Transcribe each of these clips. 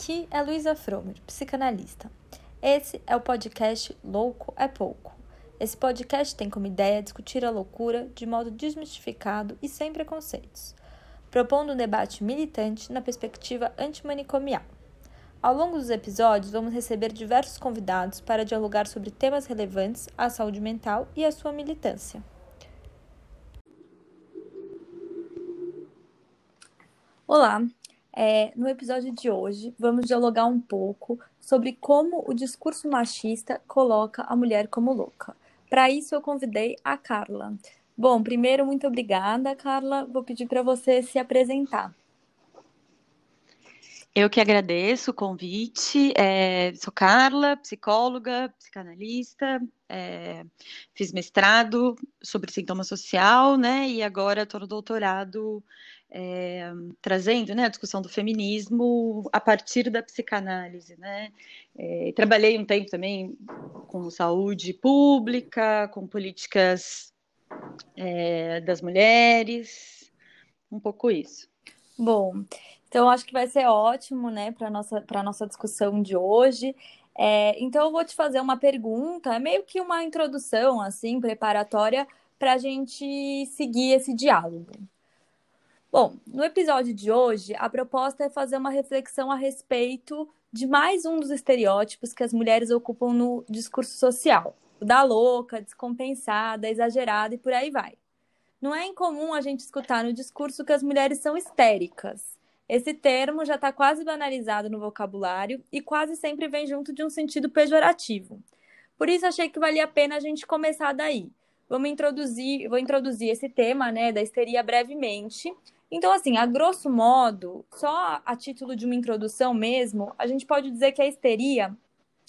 Aqui é Luísa Fromer, psicanalista. Esse é o podcast Louco é Pouco. Esse podcast tem como ideia discutir a loucura de modo desmistificado e sem preconceitos, propondo um debate militante na perspectiva antimanicomial. Ao longo dos episódios, vamos receber diversos convidados para dialogar sobre temas relevantes à saúde mental e à sua militância. Olá, é, no episódio de hoje, vamos dialogar um pouco sobre como o discurso machista coloca a mulher como louca. Para isso, eu convidei a Carla. Bom, primeiro, muito obrigada, Carla. Vou pedir para você se apresentar. Eu que agradeço o convite. É, sou Carla, psicóloga, psicanalista, é, fiz mestrado sobre sintoma social, né? E agora estou no doutorado é, trazendo né, a discussão do feminismo a partir da psicanálise. Né? É, trabalhei um tempo também com saúde pública, com políticas é, das mulheres, um pouco isso. Bom, então acho que vai ser ótimo né, para a nossa, nossa discussão de hoje. É, então eu vou te fazer uma pergunta, é meio que uma introdução assim preparatória para a gente seguir esse diálogo. Bom, no episódio de hoje, a proposta é fazer uma reflexão a respeito de mais um dos estereótipos que as mulheres ocupam no discurso social: o da louca, descompensada, exagerada e por aí vai. Não é incomum a gente escutar no discurso que as mulheres são histéricas. Esse termo já está quase banalizado no vocabulário e quase sempre vem junto de um sentido pejorativo. Por isso achei que valia a pena a gente começar daí. Vamos introduzir, vou introduzir esse tema, né, da histeria brevemente então, assim, a grosso modo, só a título de uma introdução mesmo, a gente pode dizer que a histeria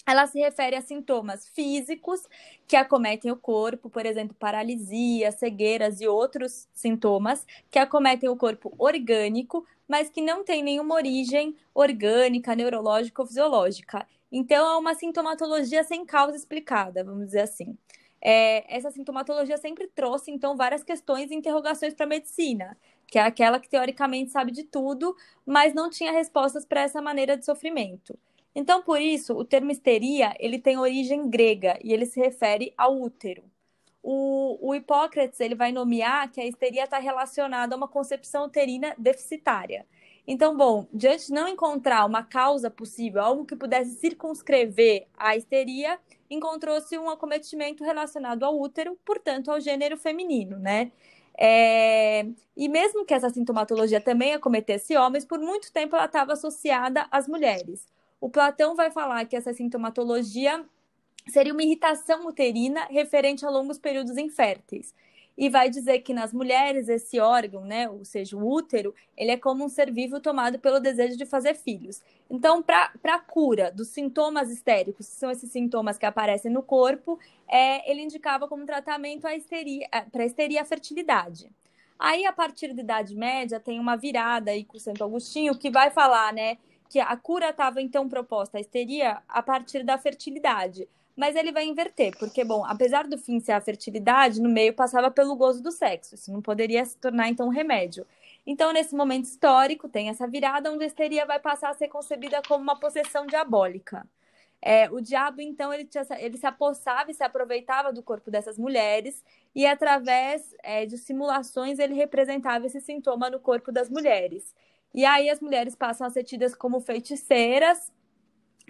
ela se refere a sintomas físicos que acometem o corpo, por exemplo, paralisia, cegueiras e outros sintomas que acometem o corpo orgânico, mas que não tem nenhuma origem orgânica, neurológica ou fisiológica. Então, é uma sintomatologia sem causa explicada, vamos dizer assim. É, essa sintomatologia sempre trouxe, então, várias questões e interrogações para a medicina que é aquela que teoricamente sabe de tudo, mas não tinha respostas para essa maneira de sofrimento. Então, por isso, o termo histeria ele tem origem grega e ele se refere ao útero. O, o Hipócrates ele vai nomear que a histeria está relacionada a uma concepção uterina deficitária. Então, bom, diante de não encontrar uma causa possível, algo que pudesse circunscrever a histeria, encontrou-se um acometimento relacionado ao útero, portanto, ao gênero feminino, né? É... E mesmo que essa sintomatologia também acometesse homens, por muito tempo ela estava associada às mulheres. O Platão vai falar que essa sintomatologia seria uma irritação uterina referente a longos períodos inférteis e vai dizer que nas mulheres esse órgão, né, ou seja, o útero, ele é como um ser vivo tomado pelo desejo de fazer filhos. Então, para a cura dos sintomas histéricos, que são esses sintomas que aparecem no corpo, é, ele indicava como tratamento a histeria, para histeria e a fertilidade. Aí, a partir da Idade Média, tem uma virada aí com Santo Agostinho que vai falar, né, que a cura estava então proposta a histeria a partir da fertilidade mas ele vai inverter, porque, bom, apesar do fim ser a fertilidade, no meio passava pelo gozo do sexo, isso não poderia se tornar, então, um remédio. Então, nesse momento histórico, tem essa virada onde a histeria vai passar a ser concebida como uma possessão diabólica. É, o diabo, então, ele, tinha, ele se apossava e se aproveitava do corpo dessas mulheres, e através é, de simulações ele representava esse sintoma no corpo das mulheres. E aí as mulheres passam a ser tidas como feiticeiras,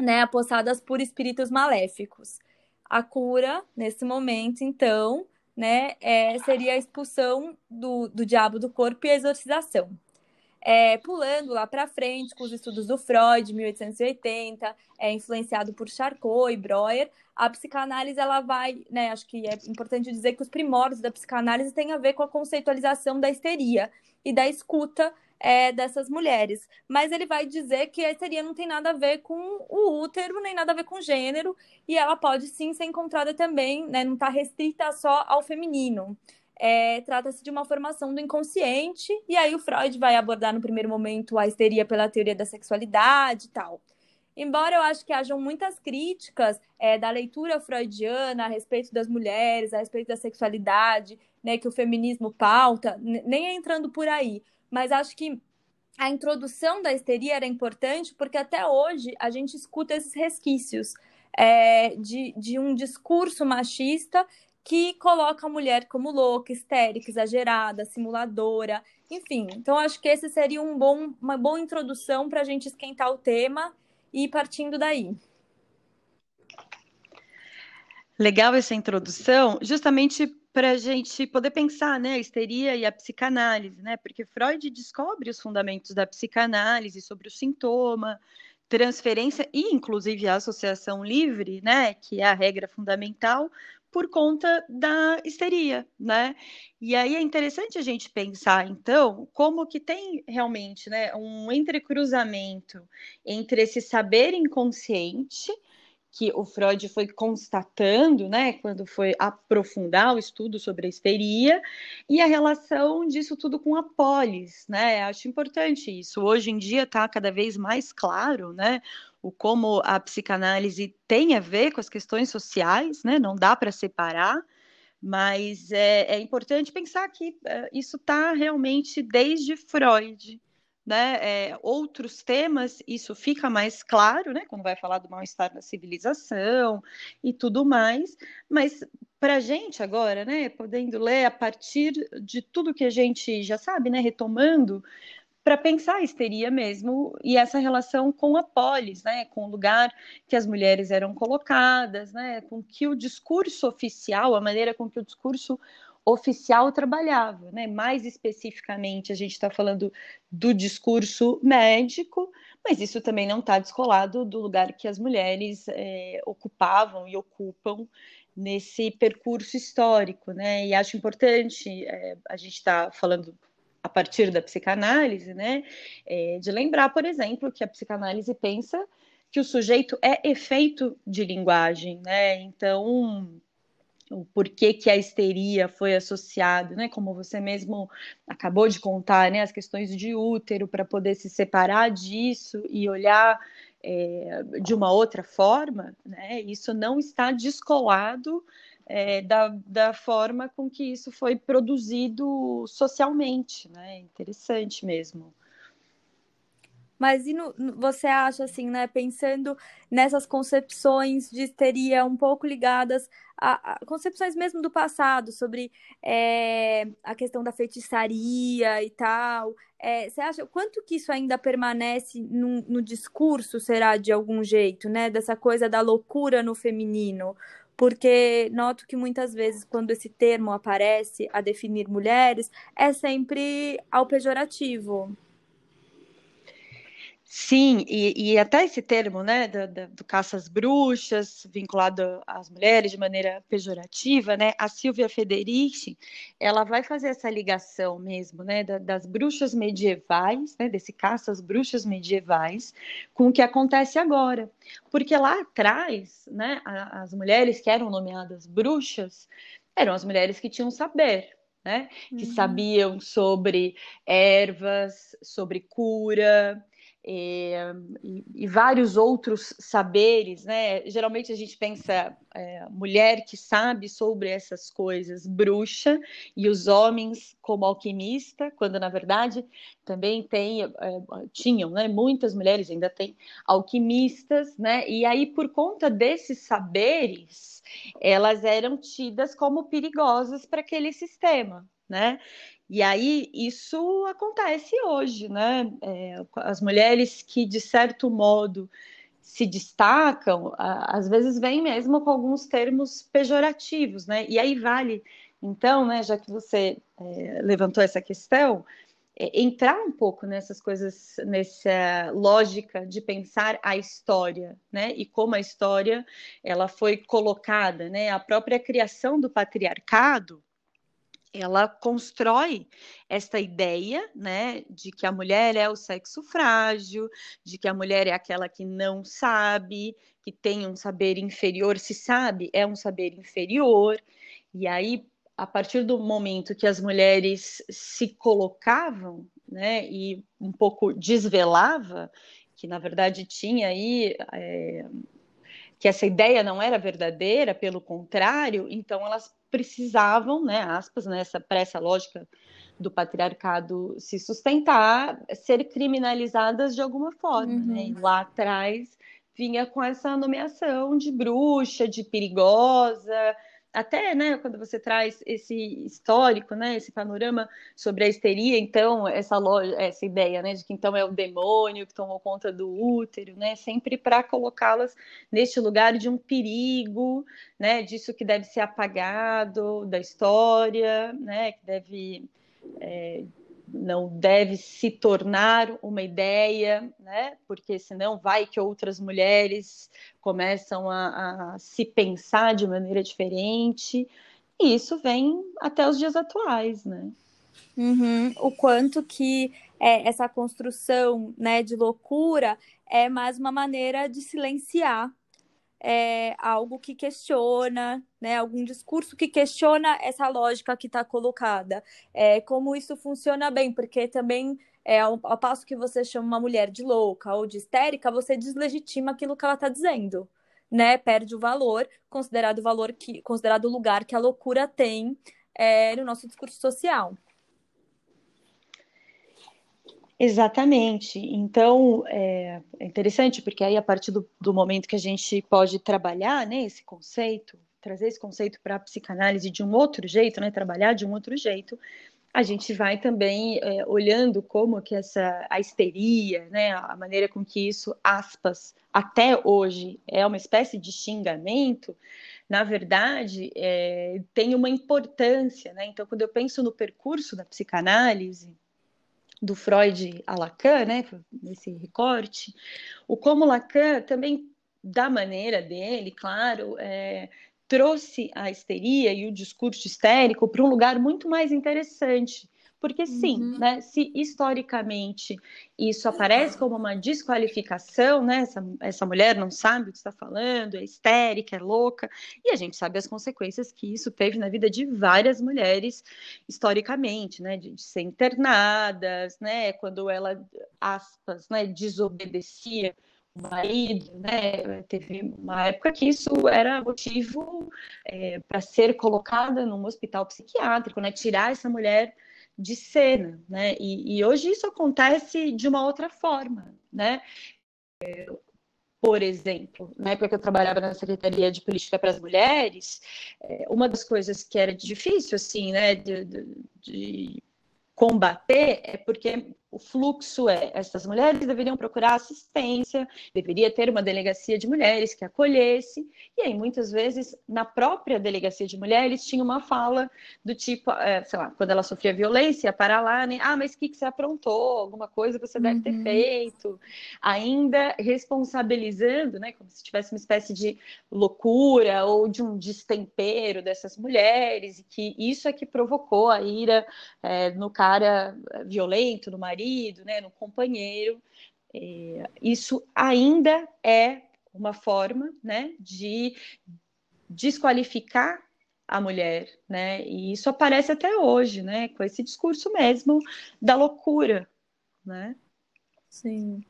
né, apossadas por espíritos maléficos. A cura, nesse momento, então, né, é, seria a expulsão do, do diabo do corpo e a exorcização. É, pulando lá para frente com os estudos do Freud, 1880, é influenciado por Charcot e Breuer, a psicanálise ela vai, né, acho que é importante dizer que os primórdios da psicanálise têm a ver com a conceitualização da histeria e da escuta é, dessas mulheres. Mas ele vai dizer que a histeria não tem nada a ver com o útero, nem nada a ver com gênero, e ela pode sim ser encontrada também, né, não está restrita só ao feminino. É, Trata-se de uma formação do inconsciente, e aí o Freud vai abordar no primeiro momento a histeria pela teoria da sexualidade e tal. Embora eu acho que hajam muitas críticas é, da leitura freudiana a respeito das mulheres, a respeito da sexualidade, né, que o feminismo pauta, nem entrando por aí, mas acho que a introdução da histeria era importante porque até hoje a gente escuta esses resquícios é, de, de um discurso machista que coloca a mulher como louca, histérica, exagerada, simuladora, enfim. Então, acho que esse seria um bom, uma boa introdução para a gente esquentar o tema e ir partindo daí. Legal essa introdução, justamente para a gente poder pensar, né, a histeria e a psicanálise, né, porque Freud descobre os fundamentos da psicanálise sobre o sintoma, transferência e, inclusive, a associação livre, né, que é a regra fundamental, por conta da histeria, né? E aí é interessante a gente pensar, então, como que tem realmente, né, um entrecruzamento entre esse saber inconsciente que o Freud foi constatando, né, quando foi aprofundar o estudo sobre a histeria, e a relação disso tudo com a polis, né? Acho importante isso. Hoje em dia está cada vez mais claro, né, o como a psicanálise tem a ver com as questões sociais, né? Não dá para separar. Mas é, é, importante pensar que é, isso está realmente desde Freud, né, é, outros temas, isso fica mais claro, né, quando vai falar do mal-estar na civilização e tudo mais, mas para a gente agora, né, podendo ler a partir de tudo que a gente já sabe, né, retomando, para pensar a histeria mesmo e essa relação com a polis, né, com o lugar que as mulheres eram colocadas, né, com que o discurso oficial, a maneira com que o discurso oficial trabalhava, né? Mais especificamente, a gente está falando do discurso médico, mas isso também não está descolado do lugar que as mulheres é, ocupavam e ocupam nesse percurso histórico, né? E acho importante é, a gente está falando a partir da psicanálise, né? É, de lembrar, por exemplo, que a psicanálise pensa que o sujeito é efeito de linguagem, né? Então o porquê que a histeria foi associada, né? Como você mesmo acabou de contar, né? As questões de útero para poder se separar disso e olhar é, de uma outra forma, né? Isso não está descolado é, da, da forma com que isso foi produzido socialmente, né? Interessante mesmo. Mas e no, você acha assim, né, pensando nessas concepções de histeria um pouco ligadas a, a concepções mesmo do passado sobre é, a questão da feitiçaria e tal, é, você acha quanto que isso ainda permanece no, no discurso, será de algum jeito, né, dessa coisa da loucura no feminino? porque noto que muitas vezes, quando esse termo aparece a definir mulheres, é sempre ao pejorativo. Sim, e, e, até esse termo, né, do, do, caça às bruxas, vinculado às mulheres de maneira pejorativa, né, a Silvia Federici, ela vai fazer essa ligação mesmo, né, da, das bruxas medievais, né, desse caça às bruxas medievais, com o que acontece agora, porque lá atrás, né, as mulheres que eram nomeadas bruxas eram as mulheres que tinham saber, né, que uhum. sabiam sobre ervas, sobre cura, e, e, vários outros saberes, né? Geralmente a gente pensa é, mulher que sabe sobre essas coisas, bruxa, e os homens como alquimista, quando na verdade também tem, é, tinham, né? Muitas mulheres ainda têm alquimistas, né? E aí por conta desses saberes, elas eram tidas como perigosas para aquele sistema, né? E aí isso acontece hoje, né? É, as mulheres que, de certo modo, se destacam, às vezes vêm mesmo com alguns termos pejorativos, né? E aí vale, então, né, já que você é, levantou essa questão, é, entrar um pouco nessas coisas, nessa lógica de pensar a história, né? E como a história ela foi colocada, né? A própria criação do patriarcado ela constrói esta ideia, né, de que a mulher é o sexo frágil, de que a mulher é aquela que não sabe, que tem um saber inferior, se sabe, é um saber inferior. E aí, a partir do momento que as mulheres se colocavam, né, e um pouco desvelava, que na verdade tinha aí é, que essa ideia não era verdadeira, pelo contrário, então elas precisavam, né, aspas, nessa né, para essa lógica do patriarcado se sustentar, ser criminalizadas de alguma forma, né? uhum. né? E lá atrás vinha com essa nomeação de bruxa, de perigosa, até, né, quando você traz esse histórico, né, esse panorama sobre a histeria, então, essa, loja, essa ideia, né, de que então é o demônio que tomou conta do útero, né, sempre para colocá-las neste lugar de um perigo, né, disso que deve ser apagado da história, né, que deve é, não deve se tornar uma ideia, né? Porque senão vai que outras mulheres começam a, a se pensar de maneira diferente. E isso vem até os dias atuais, né? Uhum. O quanto que é, essa construção né, de loucura é mais uma maneira de silenciar é, algo que questiona, né, algum discurso que questiona essa lógica que está colocada. É, como isso funciona bem, porque também é, ao, ao, passo que você chama uma mulher de louca ou de histérica, você deslegitima aquilo que ela está dizendo. Né, perde o valor, considerado o valor que, considerado o lugar que a loucura tem é, no nosso discurso social. Exatamente. Então, é, é, interessante, porque aí, a partir do, do, momento que a gente pode trabalhar né, esse conceito, trazer esse conceito para a psicanálise de um outro jeito, né, trabalhar de um outro jeito, a gente vai também é, olhando como que essa a histeria, né, a maneira com que isso, aspas, até hoje é uma espécie de xingamento, na verdade, é, tem uma importância. Né? Então, quando eu penso no percurso da psicanálise, do Freud a Lacan, né, nesse recorte, o como Lacan também, da maneira dele, claro, é, trouxe a histeria e o discurso histérico para um lugar muito mais interessante, porque sim, uhum. né, se historicamente isso aparece como uma desqualificação, né, essa, essa mulher não sabe o que está falando, é histérica, é louca, e a gente sabe as consequências que isso teve na vida de várias mulheres historicamente, né, de, de ser internadas, né, quando ela, aspas, né, desobedecia marido, né? Teve uma época que isso era motivo é, para ser colocada num hospital psiquiátrico, né? Tirar essa mulher de cena, né? E, e, hoje isso acontece de uma outra forma, né? Por exemplo, na época que eu trabalhava na Secretaria de Política para as Mulheres, é, uma das coisas que era difícil, assim, né, de, de, de combater é porque o fluxo é: essas mulheres deveriam procurar assistência, deveria ter uma delegacia de mulheres que acolhesse, e aí muitas vezes na própria delegacia de mulheres tinha uma fala do tipo, é, sei lá, quando ela sofria violência, para lá, né? Ah, mas o que, que você aprontou? Alguma coisa você uhum. deve ter uhum. feito, ainda responsabilizando, né? Como se tivesse uma espécie de loucura ou de um destempero dessas mulheres, e que isso é que provocou a ira é, no cara violento, no marido marido, né, no companheiro. É, isso ainda é uma forma né, de desqualificar a mulher, né? E isso aparece até hoje, né? Com esse discurso mesmo da loucura, né? Sim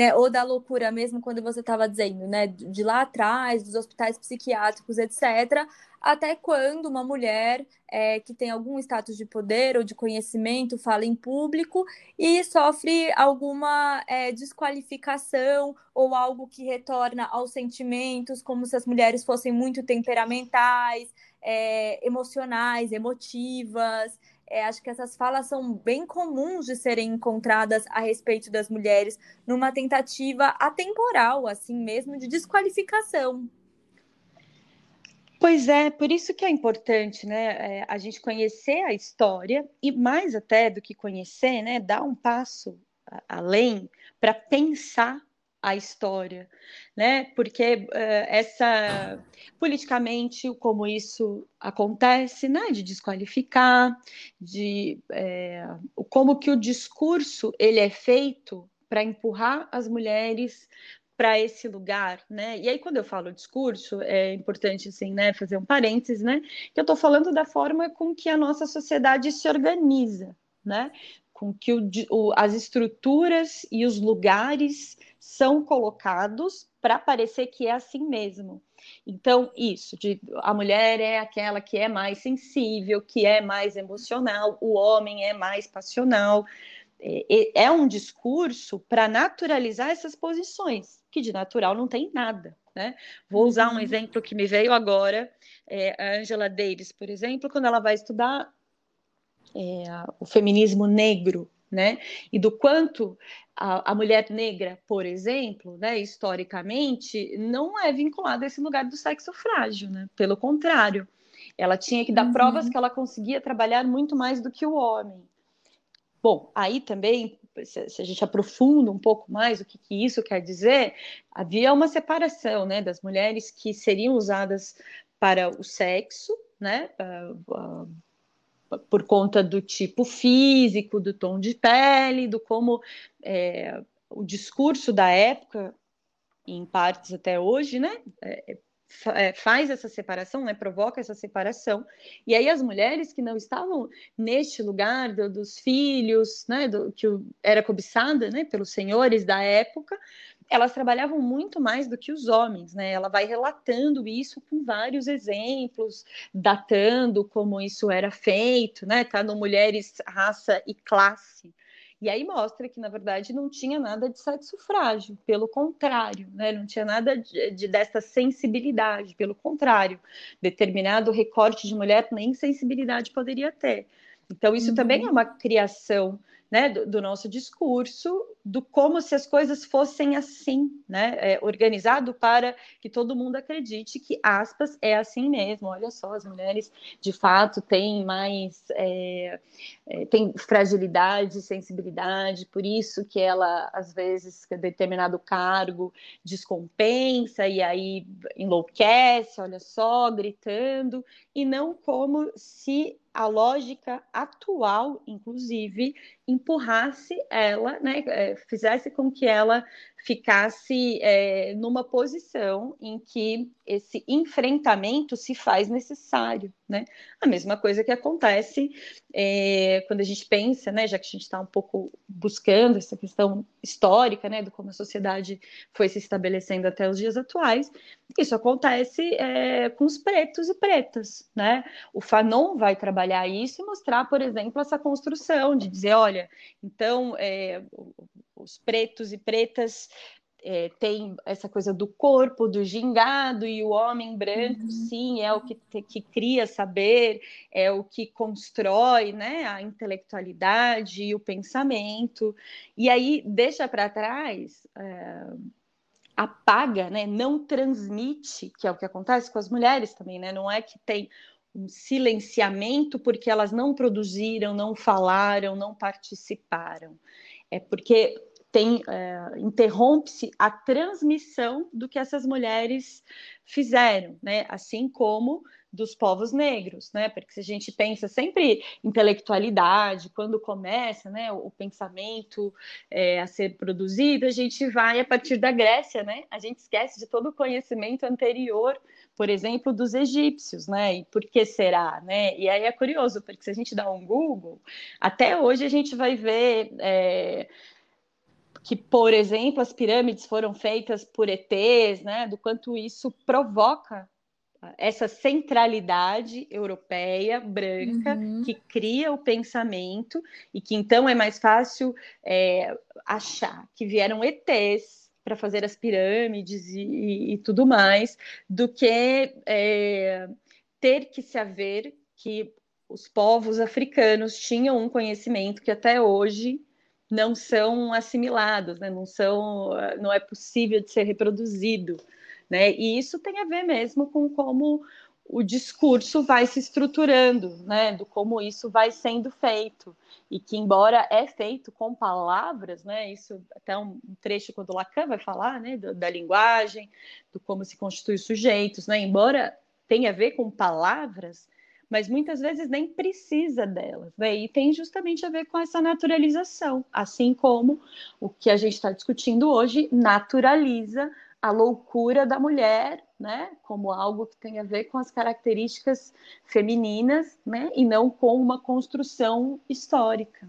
né? Ou da loucura mesmo quando você estava dizendo, né? De lá atrás, dos hospitais psiquiátricos, etc. Até quando uma mulher é, que tem algum status de poder ou de conhecimento fala em público e sofre alguma é, desqualificação ou algo que retorna aos sentimentos, como se as mulheres fossem muito temperamentais, é, emocionais, emotivas. É, acho que essas falas são bem comuns de serem encontradas a respeito das mulheres numa tentativa atemporal, assim mesmo, de desqualificação. Pois é, por isso que é importante, né, é, a gente conhecer a história e mais até do que conhecer, né, dar um passo além para pensar a história, né? Porque uh, essa politicamente como isso acontece, né? De desqualificar, de é, como que o discurso ele é feito para empurrar as mulheres para esse lugar, né? E aí quando eu falo discurso é importante assim, né? Fazer um parênteses, né? Que eu estou falando da forma com que a nossa sociedade se organiza, né? Com que o, o, as estruturas e os lugares são colocados para parecer que é assim mesmo. Então, isso, de, a mulher é aquela que é mais sensível, que é mais emocional, o homem é mais passional. É, é um discurso para naturalizar essas posições, que de natural não tem nada. Né? Vou usar um uhum. exemplo que me veio agora, é, a Angela Davis, por exemplo, quando ela vai estudar é, o feminismo negro, né? E do quanto a, a, mulher negra, por exemplo, né, historicamente, não é vinculada a esse lugar do sexo frágil, né? Pelo contrário, ela tinha que dar uhum. provas que ela conseguia trabalhar muito mais do que o homem. Bom, aí também, se, a gente aprofunda um pouco mais o que, que, isso quer dizer, havia uma separação, né, das mulheres que seriam usadas para o sexo, né, uh, uh, por conta do tipo físico, do tom de pele, do como é, o discurso da época, em partes até hoje, né, é, é, faz essa separação, né, provoca essa separação. E aí as mulheres que não estavam neste lugar do, dos filhos, né, do, que era cobiçada, né, pelos senhores da época, elas trabalhavam muito mais do que os homens, né? Ela vai relatando isso com vários exemplos, datando como isso era feito, né? Tá no Mulheres, Raça e Classe. E aí mostra que, na verdade, não tinha nada de sexo frágil, pelo contrário, né? não tinha nada de, de dessa sensibilidade, pelo contrário, determinado recorte de mulher nem sensibilidade poderia ter. Então, isso uhum. também é uma criação né, do, do, nosso discurso, do como se as coisas fossem assim, né, é, organizado para que todo mundo acredite que, aspas, é assim mesmo. Olha só, as mulheres de fato têm mais, é, é, têm fragilidade, sensibilidade, por isso que ela, às vezes, determinado cargo descompensa e aí enlouquece, olha só, gritando, e não como se a lógica atual, inclusive, empurrasse ela, né, é, fizesse com que ela ficasse é, numa posição em que esse enfrentamento se faz necessário, né? A mesma coisa que acontece é, quando a gente pensa, né, já que a gente está um pouco buscando essa questão histórica, né, do como a sociedade foi se estabelecendo até os dias atuais, isso acontece é, com os pretos e pretas, né? O Fanon vai trabalhar isso e mostrar, por exemplo, essa construção de dizer, olha, então é, os pretos e pretas é, tem essa coisa do corpo, do gingado, e o homem branco, uhum. sim, é o que, que cria saber, é o que constrói né, a intelectualidade e o pensamento, e aí deixa para trás. É, apaga, né, não transmite, que é o que acontece com as mulheres também, né? Não é que tem um silenciamento porque elas não produziram, não falaram, não participaram. É porque tem é, interrompe-se a transmissão do que essas mulheres fizeram, né? Assim como dos povos negros, né? Porque se a gente pensa sempre intelectualidade, quando começa, né, o pensamento é, a ser produzido, a gente vai a partir da Grécia, né? A gente esquece de todo o conhecimento anterior, por exemplo, dos egípcios, né? E por que será, né? E aí é curioso, porque se a gente dá um Google, até hoje a gente vai ver é, que, por exemplo, as pirâmides foram feitas por ETs, né? Do quanto isso provoca essa centralidade europeia branca uhum. que cria o pensamento e que então é mais fácil é, achar que vieram ETs para fazer as pirâmides e, e, e, tudo mais do que é, ter que se haver que os povos africanos tinham um conhecimento que até hoje não são assimilados, né? não são, não é possível de ser reproduzido, né? E isso tem a ver mesmo com como o discurso vai se estruturando, né? Do como isso vai sendo feito e que embora é feito com palavras, né? Isso até um trecho quando Lacan vai falar, né? Da, da linguagem, do como se constitui os sujeitos, né? Embora tenha a ver com palavras, mas muitas vezes nem precisa delas, né? E tem justamente a ver com essa naturalização, assim como o que a gente está discutindo hoje naturaliza a loucura da mulher, né? Como algo que tem a ver com as características femininas, né? E não com uma construção histórica.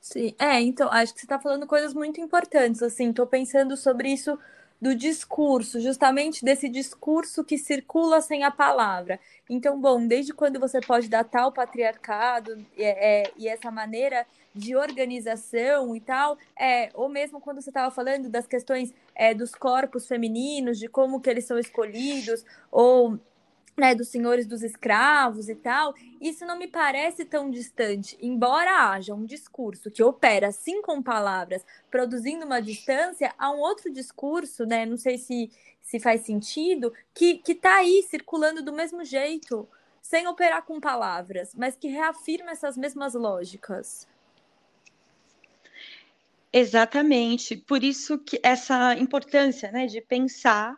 Sim, é, então, acho que você está falando coisas muito importantes, assim, estou pensando sobre isso do discurso, justamente desse discurso que circula sem a palavra. Então, bom, desde quando você pode datar o patriarcado é, é, e essa maneira de organização e tal, é, ou mesmo quando você estava falando das questões é, dos corpos femininos, de como que eles são escolhidos, ou né, dos senhores dos escravos e tal, isso não me parece tão distante, embora haja um discurso que opera assim com palavras, produzindo uma distância, há um outro discurso, né, não sei se, se faz sentido, que, que tá aí circulando do mesmo jeito, sem operar com palavras, mas que reafirma essas mesmas lógicas. Exatamente, por isso que essa importância, né, de pensar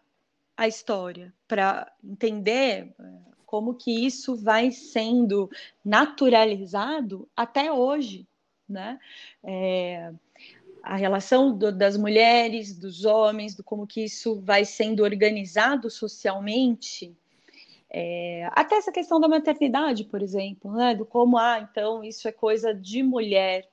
a história, para entender eh, como que isso vai sendo naturalizado até hoje, né? É, a relação do, das mulheres, dos homens, do como que isso vai sendo organizado socialmente, é, até essa questão da maternidade, por exemplo, né? Do como, ah, então isso é coisa de mulher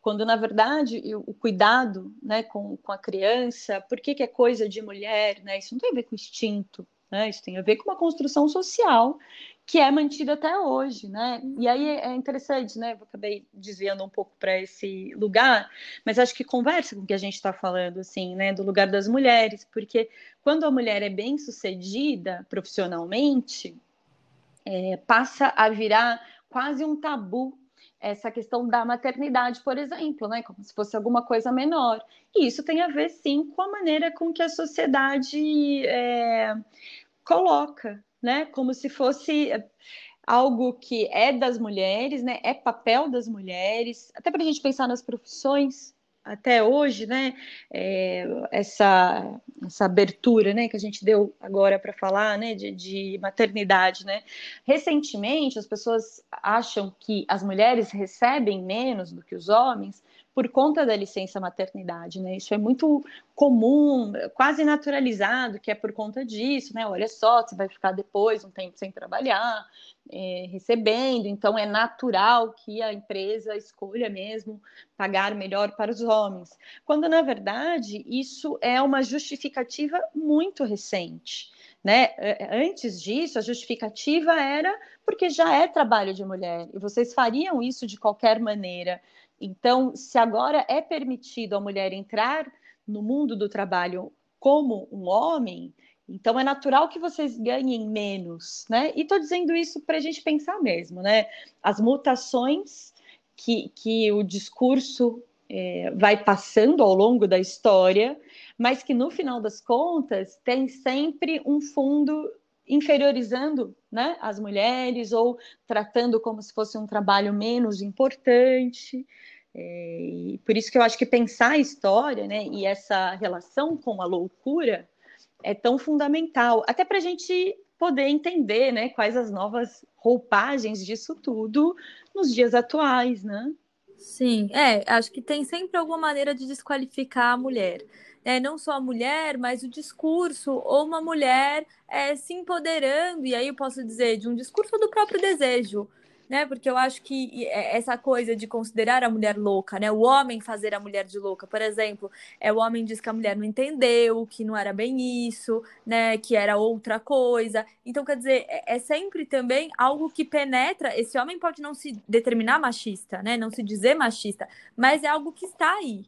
quando na verdade o cuidado né, com, com a criança, por que, que é coisa de mulher, né? Isso não tem a ver com instinto, né? Isso tem a ver com uma construção social que é mantida até hoje, né? E aí é interessante, né? Eu acabei desviando um pouco para esse lugar, mas acho que conversa com o que a gente está falando, assim, né? Do lugar das mulheres, porque quando a mulher é bem sucedida profissionalmente, é, passa a virar quase um tabu essa questão da maternidade, por exemplo, né, como se fosse alguma coisa menor. E isso tem a ver, sim, com a maneira com que a sociedade é, coloca, né, como se fosse algo que é das mulheres, né, é papel das mulheres, até para a gente pensar nas profissões até hoje, né, é, essa, essa abertura, né, que a gente deu agora para falar, né, de, de, maternidade, né, recentemente as pessoas acham que as mulheres recebem menos do que os homens por conta da licença maternidade, né, isso é muito comum, quase naturalizado, que é por conta disso, né, olha só, você vai ficar depois um tempo sem trabalhar, é, recebendo, então é natural que a empresa escolha mesmo pagar melhor para os homens, quando na verdade isso é uma justificativa muito recente. Né? É, é, antes disso, a justificativa era porque já é trabalho de mulher e vocês fariam isso de qualquer maneira. Então, se agora é permitido a mulher entrar no mundo do trabalho como um homem, então é natural que vocês ganhem menos, né? E estou dizendo isso para a gente pensar mesmo, né? As mutações que, que o discurso é, vai passando ao longo da história, mas que no final das contas tem sempre um fundo inferiorizando né, as mulheres ou tratando como se fosse um trabalho menos importante. É, e por isso que eu acho que pensar a história né, e essa relação com a loucura é tão fundamental, até para a gente poder entender né, quais as novas roupagens disso tudo nos dias atuais, né? Sim, é, acho que tem sempre alguma maneira de desqualificar a mulher. É, não só a mulher, mas o discurso, ou uma mulher é, se empoderando, e aí eu posso dizer, de um discurso do próprio desejo né? Porque eu acho que é, essa coisa de considerar a mulher louca, né? O homem fazer a mulher de louca, por exemplo, é o homem diz que a mulher não entendeu, que não era bem isso, né? Que era outra coisa. Então, quer dizer, é, é sempre também algo que penetra. Esse homem pode não se determinar machista, né? Não se dizer machista, mas é algo que está aí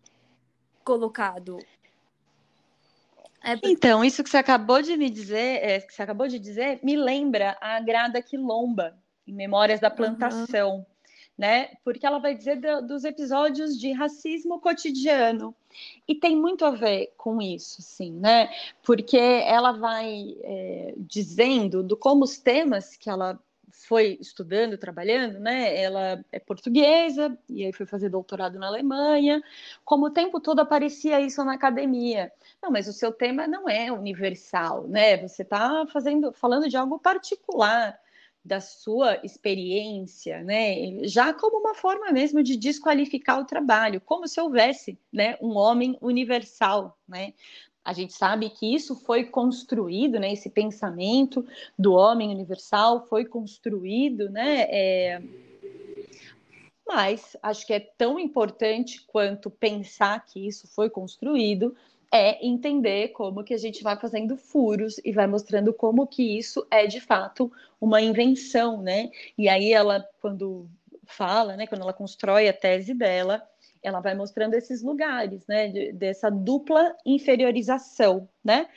colocado. É porque... Então, isso que você acabou de me dizer, é, que você acabou de dizer, me lembra a Grada Quilomba, em Memórias da Plantação, uhum. né? Porque ela vai dizer do, dos episódios de racismo cotidiano. E tem muito a ver com isso, sim, né? Porque ela vai é, dizendo do como os temas que ela foi estudando, trabalhando, né? Ela é portuguesa e aí foi fazer doutorado na Alemanha. Como o tempo todo aparecia isso na academia. Não, mas o seu tema não é universal, né? Você está fazendo, falando de algo particular da sua experiência, né, já como uma forma mesmo de desqualificar o trabalho, como se houvesse, né, um homem universal, né? A gente sabe que isso foi construído, né, esse pensamento do homem universal foi construído, né, é... mas acho que é tão importante quanto pensar que isso foi construído, é entender como que a gente vai fazendo furos e vai mostrando como que isso é de fato uma invenção, né? E aí ela, quando fala, né, quando ela constrói a tese dela, ela vai mostrando esses lugares, né, de, dessa dupla inferiorização, né,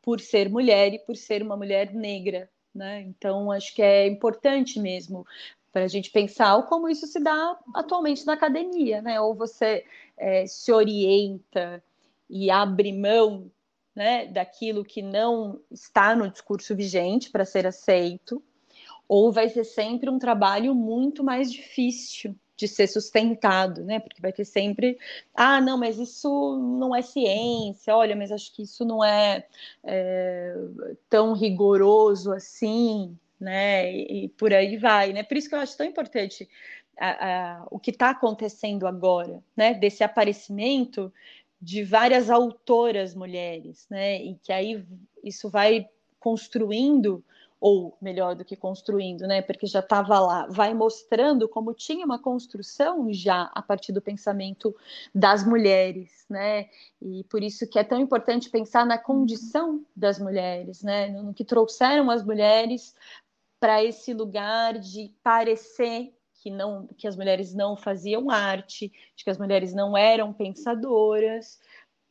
por ser mulher e por ser uma mulher negra, né. Então acho que é importante mesmo para a gente pensar como isso se dá atualmente na academia, né? Ou você é, se orienta e abre mão né, daquilo que não está no discurso vigente para ser aceito, ou vai ser sempre um trabalho muito mais difícil de ser sustentado, né? Porque vai ter sempre, ah, não, mas isso não é ciência, olha, mas acho que isso não é, é tão rigoroso assim, né? E, e, por aí vai, né? Por isso que eu acho tão importante a, a, o que está acontecendo agora, né? Desse aparecimento de várias autoras mulheres, né? E que aí isso vai construindo ou melhor do que construindo, né? Porque já estava lá, vai mostrando como tinha uma construção já a partir do pensamento das mulheres, né? E por isso que é tão importante pensar na condição das mulheres, né? No que trouxeram as mulheres para esse lugar de parecer que não que as mulheres não faziam arte, de que as mulheres não eram pensadoras,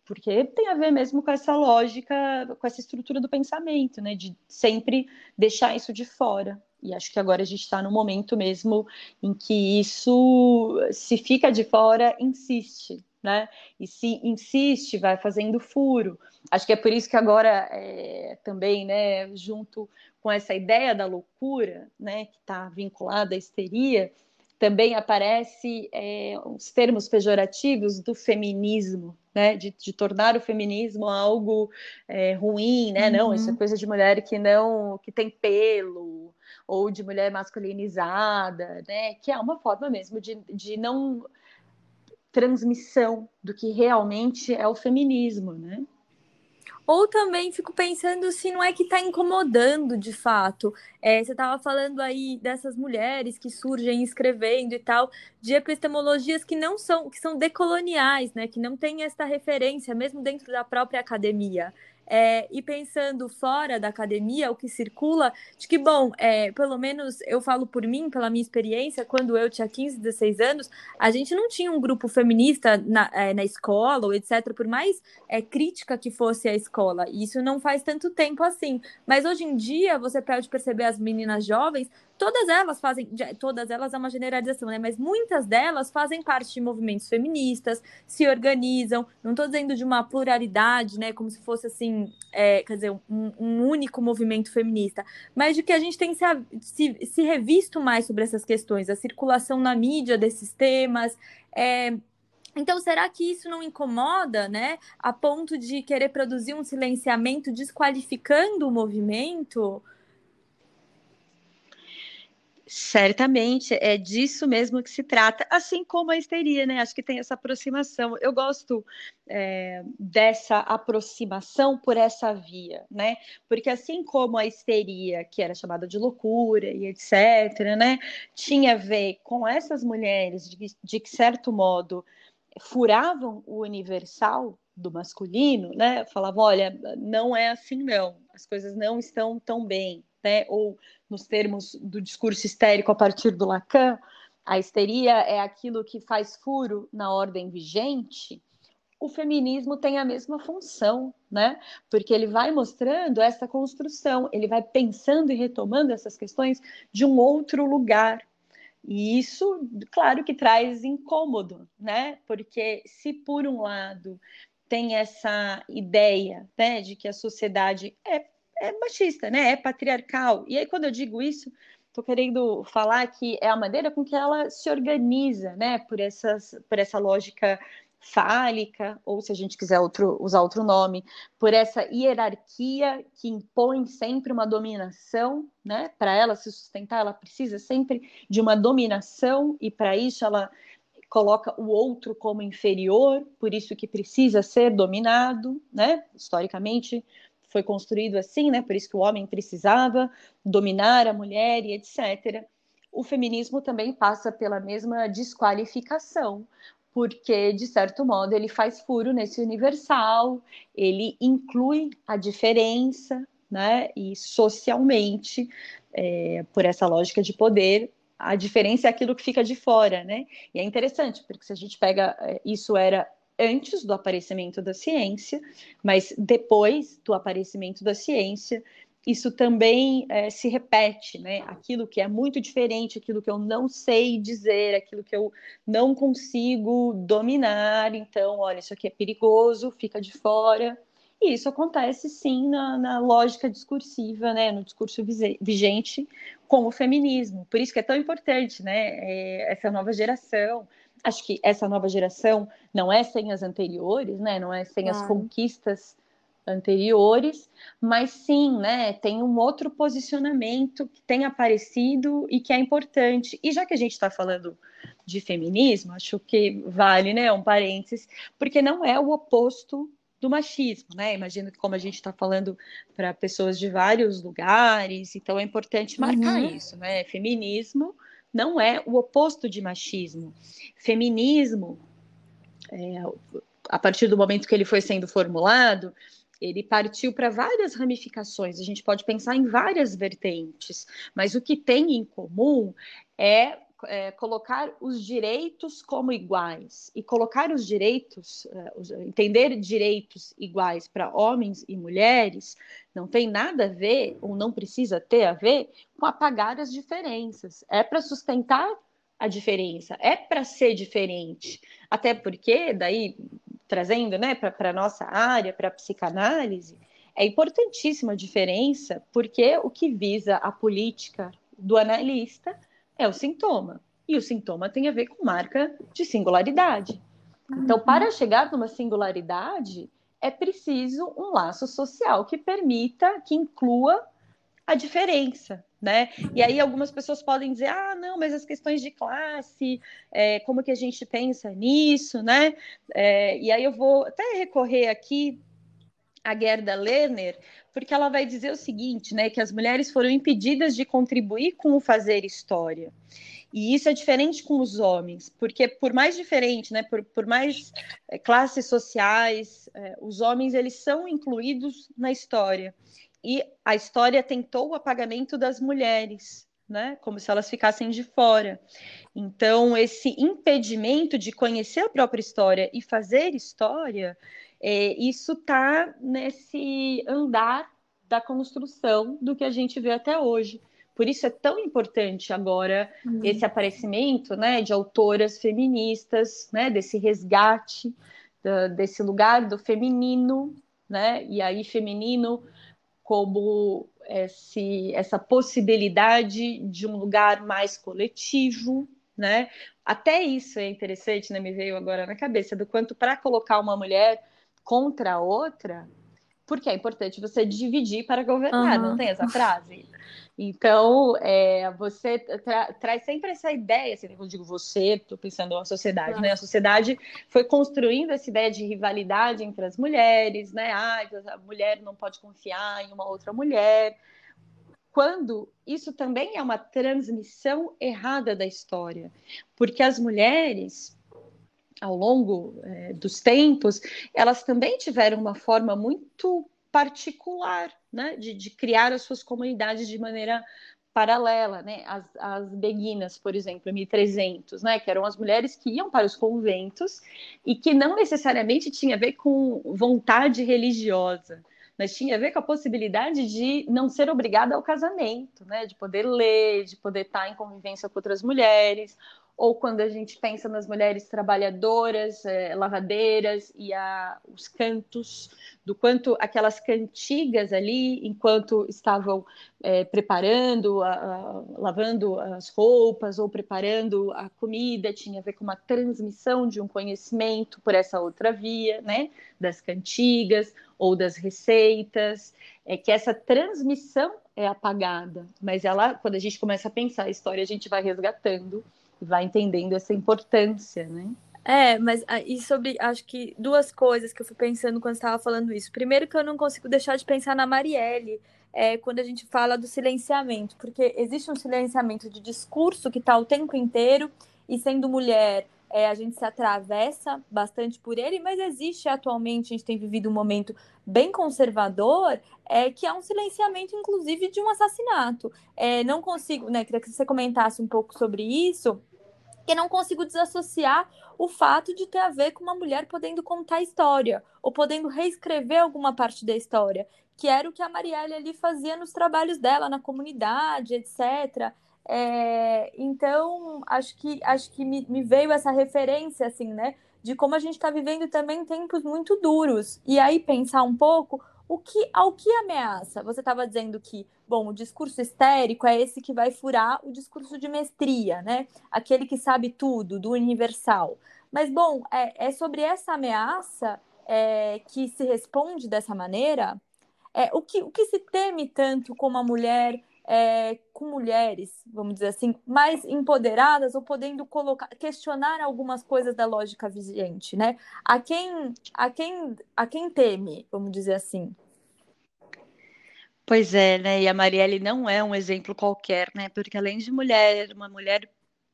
porque tem a ver mesmo com essa lógica, com essa estrutura do pensamento, né? De sempre deixar isso de fora. E acho que agora a gente está no momento mesmo em que isso, se fica de fora, insiste, né? E se insiste, vai fazendo furo. Acho que é por isso que agora é, também, né, junto com essa ideia da loucura, né, que está vinculada à histeria, também aparece é, os termos pejorativos do feminismo, né, de, de tornar o feminismo algo é, ruim, né, uhum. não, isso é uhum. coisa de mulher que não, que tem pelo, ou de mulher masculinizada, né, que é uma forma mesmo de, de não transmissão do que realmente é o feminismo, né. Ou também fico pensando se não é que está incomodando de fato. É, você estava falando aí dessas mulheres que surgem escrevendo e tal, de epistemologias que não são, que são decoloniais, né? Que não têm esta referência, mesmo dentro da própria academia. É, e pensando fora da academia, o que circula, de que, bom, é, pelo menos eu falo por mim, pela minha experiência, quando eu tinha 15, 16 anos, a gente não tinha um grupo feminista na, é, na escola, ou etc., por mais é, crítica que fosse a escola. E isso não faz tanto tempo assim. Mas hoje em dia, você pode perceber as meninas jovens todas elas fazem, todas elas é uma generalização, né? Mas muitas delas fazem parte de movimentos feministas, se organizam. Não estou dizendo de uma pluralidade, né? Como se fosse assim, é, quer dizer, um, um, único movimento feminista, mas de que a gente tem se, se, se revisto mais sobre essas questões, a circulação na mídia desses temas. É, então, será que isso não incomoda, né, a ponto de querer produzir um silenciamento desqualificando o movimento? Certamente, é disso mesmo que se trata, assim como a histeria, né? Acho que tem essa aproximação. Eu gosto é, dessa aproximação por essa via, né? Porque assim como a histeria, que era chamada de loucura e etc., né? Tinha a ver com essas mulheres de, de certo modo, furavam o universal do masculino, né? Falavam, olha, não é assim não, as coisas não estão tão bem, né? Ou nos termos do discurso histérico a partir do Lacan, a histeria é aquilo que faz furo na ordem vigente. O feminismo tem a mesma função, né? Porque ele vai mostrando essa construção, ele vai pensando e retomando essas questões de um outro lugar. E isso, claro que traz incômodo, né? Porque se por um lado tem essa ideia, né, de que a sociedade é é machista, né? É patriarcal. E aí, quando eu digo isso, estou querendo falar que é a maneira com que ela se organiza, né? Por, essas, por essa lógica fálica, ou se a gente quiser outro, usar outro nome, por essa hierarquia que impõe sempre uma dominação, né? Para ela se sustentar, ela precisa sempre de uma dominação, e para isso ela coloca o outro como inferior, por isso que precisa ser dominado, né? Historicamente, foi construído assim, né? Por isso que o homem precisava dominar a mulher e etc. O feminismo também passa pela mesma desqualificação, porque, de certo modo, ele faz furo nesse universal, ele inclui a diferença, né? E socialmente, é, por essa lógica de poder, a diferença é aquilo que fica de fora, né? E é interessante, porque se a gente pega, é, isso era antes do aparecimento da ciência, mas depois do aparecimento da ciência, isso também é, se repete, né? Aquilo que é muito diferente, aquilo que eu não sei dizer, aquilo que eu não consigo dominar. Então, olha, isso aqui é perigoso, fica de fora. E isso acontece sim na, na lógica discursiva, né? No discurso vigente com o feminismo. Por isso que é tão importante, né? É, essa nova geração. Acho que essa nova geração não é sem as anteriores, né? Não é sem as conquistas anteriores, mas sim, né, tem um outro posicionamento que tem aparecido e que é importante. E já que a gente está falando de feminismo, acho que vale, né, um parênteses, porque não é o oposto do machismo, né? Imagino que como a gente está falando para pessoas de vários lugares, então é importante marcar uhum. isso, né? Feminismo não é o oposto de machismo. Feminismo, é, a partir do momento que ele foi sendo formulado, ele partiu para várias ramificações, a gente pode pensar em várias vertentes, mas o que tem em comum é, é colocar os direitos como iguais. E colocar os direitos, é, entender direitos iguais para homens e mulheres, não tem nada a ver, ou não precisa ter a ver, com apagar as diferenças. É para sustentar a diferença, é para ser diferente. Até porque, daí, trazendo né, para a nossa área, para a psicanálise, é importantíssima a diferença, porque o que visa a política do analista é o sintoma. E o sintoma tem a ver com marca de singularidade. Então, para uhum. chegar numa singularidade, é preciso um laço social que permita, que inclua a diferença né? E aí algumas pessoas podem dizer, ah, não, mas as questões de classe, é, como que a gente pensa nisso, né? É, e aí eu vou até recorrer aqui a Gerda Lerner, porque ela vai dizer o seguinte, né, que as mulheres foram impedidas de contribuir com o fazer história. E isso é diferente com os homens, porque por mais diferente, né, por, por mais é, classes sociais, é, os homens eles são incluídos na história e a história tentou o apagamento das mulheres, né? Como se elas ficassem de fora. Então, esse impedimento de conhecer a própria história e fazer história, é, isso está nesse andar da construção do que a gente vê até hoje. Por isso é tão importante agora uhum. esse aparecimento né, de autoras feministas, né, desse resgate da, desse lugar do feminino, né? E aí feminino como esse, essa possibilidade de um lugar mais coletivo, né? Até isso é interessante, né? Me veio agora na cabeça do quanto para colocar uma mulher contra a outra, porque é importante você dividir para governar, uhum. não tem essa frase? Então, é, você tra traz sempre essa ideia, assim, eu digo você, estou pensando na sociedade, uhum. né? A sociedade foi construindo essa ideia de rivalidade entre as mulheres, né? Ah, a mulher não pode confiar em uma outra mulher. Quando isso também é uma transmissão errada da história, porque as mulheres ao longo é, dos tempos, elas também tiveram uma forma muito particular né, de, de criar as suas comunidades de maneira paralela, né? As, as beguinas, por exemplo, 1300, né? Que eram as mulheres que iam para os conventos e que não necessariamente tinha a ver com vontade religiosa, mas tinha a ver com a possibilidade de não ser obrigada ao casamento, né? De poder ler, de poder estar em convivência com outras mulheres, ou quando a gente pensa nas mulheres trabalhadoras, é, lavadeiras e a, os cantos, do quanto aquelas cantigas ali, enquanto estavam é, preparando, a, a, lavando as roupas ou preparando a comida, tinha a ver com uma transmissão de um conhecimento por essa outra via, né, das cantigas ou das receitas, é que essa transmissão é apagada, mas ela, quando a gente começa a pensar a história, a gente vai resgatando vai entendendo essa importância, né? É, mas ah, e sobre, acho que duas coisas que eu fui pensando quando estava falando isso. Primeiro que eu não consigo deixar de pensar na Marielle, é, quando a gente fala do silenciamento, porque existe um silenciamento de discurso que está o tempo inteiro, e sendo mulher, é, a gente se atravessa bastante por ele, mas existe atualmente, a gente tem vivido um momento bem conservador, é, que é um silenciamento, inclusive, de um assassinato. É, não consigo, né? Queria que você comentasse um pouco sobre isso, que não consigo desassociar o fato de ter a ver com uma mulher podendo contar a história, ou podendo reescrever alguma parte da história, que era o que a Marielle ali fazia nos trabalhos dela, na comunidade, etc. É, então, acho que, acho que me, me, veio essa referência, assim, né? De como a gente está vivendo também tempos muito duros. E aí pensar um pouco o que, ao que ameaça. Você estava dizendo que, bom, o discurso histérico é esse que vai furar o discurso de mestria, né? Aquele que sabe tudo, do universal. Mas, bom, é, é sobre essa ameaça é, que se responde dessa maneira. É, o, que, o que se teme tanto como a mulher é, com mulheres, vamos dizer assim, mais empoderadas ou podendo colocar, questionar algumas coisas da lógica vigente, né? A quem, a quem, a quem teme, vamos dizer assim. Pois é, né? E a Marielle não é um exemplo qualquer, né? Porque além de mulher, uma mulher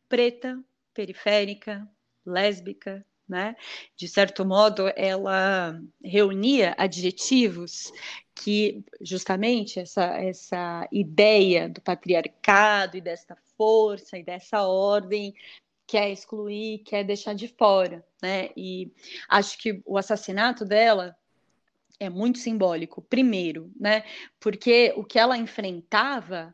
preta, periférica, lésbica, né? De certo modo, ela reunia adjetivos que justamente essa, essa ideia do patriarcado e dessa força e dessa ordem quer excluir, quer deixar de fora, né? E acho que o assassinato dela é muito simbólico, primeiro, né? Porque o que ela enfrentava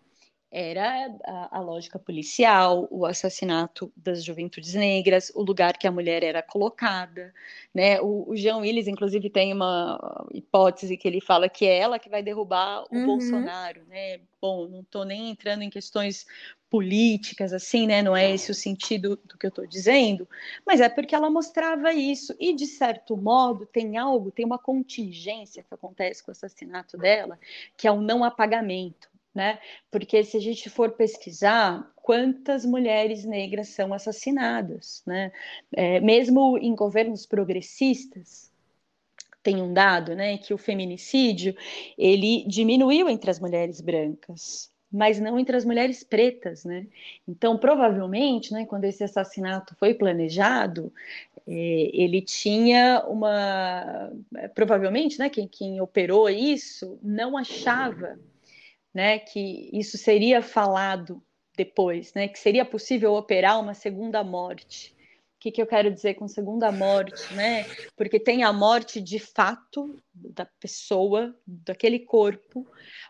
era a, a, lógica policial, o assassinato das juventudes negras, o lugar que a mulher era colocada, né? O, o Jean Willis, inclusive, tem uma hipótese que ele fala que é ela que vai derrubar o uhum. Bolsonaro, né? Bom, não estou nem entrando em questões políticas, assim, né? Não é esse o sentido do que eu estou dizendo, mas é porque ela mostrava isso e de certo modo tem algo, tem uma contingência que acontece com o assassinato dela, que é o não apagamento né? Porque se a gente for pesquisar, quantas mulheres negras são assassinadas, né? É, mesmo em governos progressistas, tem um dado, né, que o feminicídio ele diminuiu entre as mulheres brancas, mas não entre as mulheres pretas, né? Então, provavelmente, né, quando esse assassinato foi planejado, é, ele tinha uma, provavelmente, né, quem, quem operou isso não achava né, que isso seria falado depois, né, que seria possível operar uma segunda morte. O que, que eu quero dizer com segunda morte, né? Porque tem a morte de fato da pessoa, daquele corpo,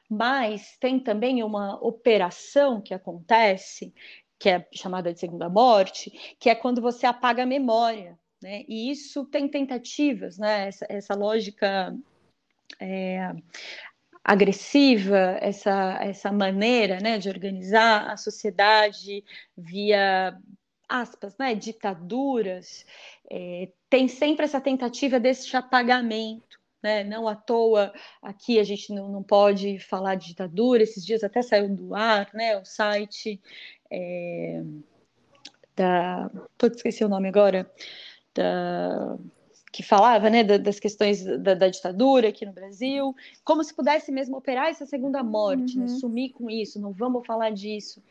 mas tem também uma operação que acontece, que é chamada de segunda morte, que é quando você apaga a memória, né? E isso tem tentativas, né? Essa, essa lógica é, agressiva, essa, essa maneira né, de organizar a sociedade via aspas, né, ditaduras, é, tem sempre essa tentativa desse apagamento. Né? Não à toa aqui a gente não, não pode falar de ditadura, esses dias até saiu do ar né, o site é, da. Tô, esqueci o nome agora. Da que falava né, das questões da, da, ditadura aqui no Brasil, como se pudesse mesmo operar essa segunda morte, né, uhum. né, sumir com isso, não vamos falar disso.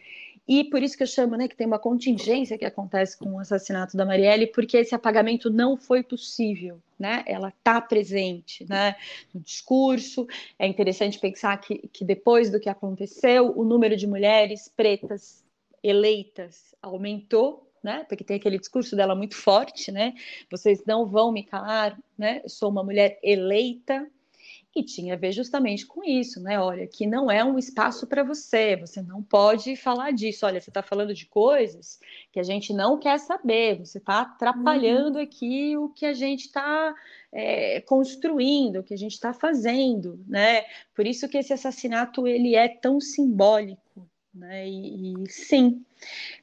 E por isso que eu chamo né, que tem uma contingência que acontece com o assassinato da Marielle, porque esse apagamento não foi possível, né? Ela está presente né, no discurso. É interessante pensar que, que depois do que aconteceu, o número de mulheres pretas eleitas aumentou né? Porque tem aquele discurso dela muito forte, né? Vocês não vão me calar, né? Eu sou uma mulher eleita e tinha a ver justamente com isso, né? Olha, que não é um espaço para você, você não pode falar disso. Olha, você está falando de coisas que a gente não quer saber, você está atrapalhando uhum. aqui o que a gente está é, construindo, o que a gente está fazendo, né? Por isso que esse assassinato ele é tão simbólico, né? E, e sim,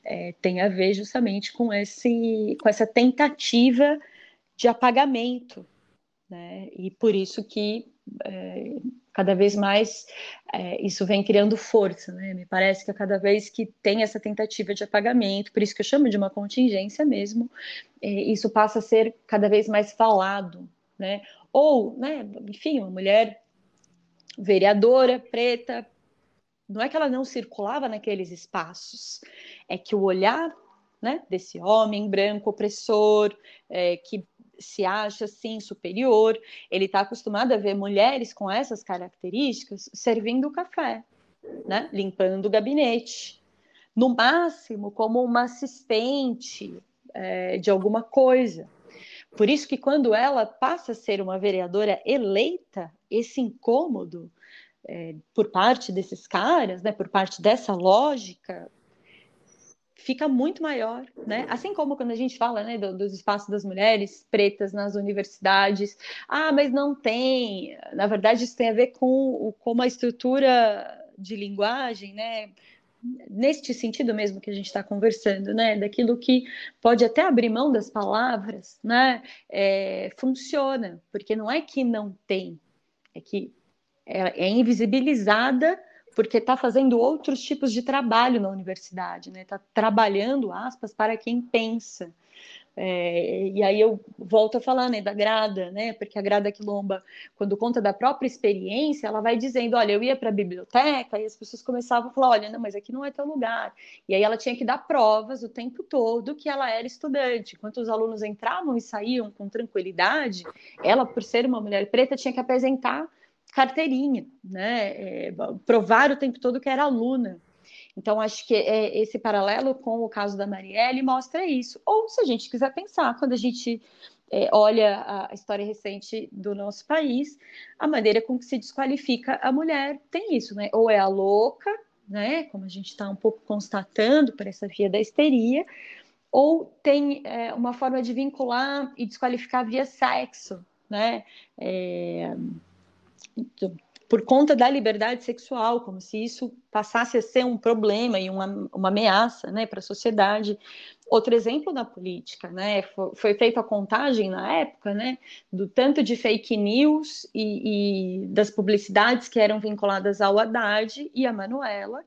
é, tem a ver justamente com, esse, com essa tentativa de apagamento, né? E por isso que é, cada vez mais é, isso vem criando força, né? Me parece que a cada vez que tem essa tentativa de apagamento, por isso que eu chamo de uma contingência mesmo, é, isso passa a ser cada vez mais falado, né? Ou, né, enfim, uma mulher vereadora preta não é que ela não circulava naqueles espaços, é que o olhar né, desse homem branco opressor é, que se acha assim superior, ele está acostumado a ver mulheres com essas características servindo café, né, limpando o gabinete, no máximo como uma assistente é, de alguma coisa. Por isso que quando ela passa a ser uma vereadora eleita, esse incômodo é, por parte desses caras, né, por parte dessa lógica, fica muito maior, né? Assim como quando a gente fala, né, do, dos espaços das mulheres pretas nas universidades, ah, mas não tem. Na verdade, isso tem a ver com o, como a estrutura de linguagem, né? Neste sentido mesmo que a gente está conversando, né? Daquilo que pode até abrir mão das palavras, né? É, funciona, porque não é que não tem, é que é, é invisibilizada porque está fazendo outros tipos de trabalho na universidade, né? Está trabalhando, aspas, para quem pensa. É, e aí eu volto a falar né, da grada, né? Porque a grada quilomba, quando conta da própria experiência, ela vai dizendo: olha, eu ia para a biblioteca e as pessoas começavam a falar: olha, não, mas aqui não é teu lugar. E aí ela tinha que dar provas o tempo todo que ela era estudante. Enquanto os alunos entravam e saíam com tranquilidade, ela, por ser uma mulher preta, tinha que apresentar carteirinha, né? É, provar o tempo todo que era aluna. Então, acho que é, esse paralelo com o caso da Marielle mostra isso. Ou, se a gente quiser pensar, quando a gente é, olha a história recente do nosso país, a maneira com que se desqualifica a mulher tem isso, né? Ou é a louca, né? Como a gente está um pouco constatando por essa via da histeria, ou tem é, uma forma de vincular e desqualificar via sexo, né? É, por conta da liberdade sexual, como se isso passasse a ser um problema e uma, uma ameaça né, para a sociedade. Outro exemplo na política, né, foi, foi feita a contagem na época, né, do tanto de fake news e, e das publicidades que eram vinculadas ao Haddad e a Manuela,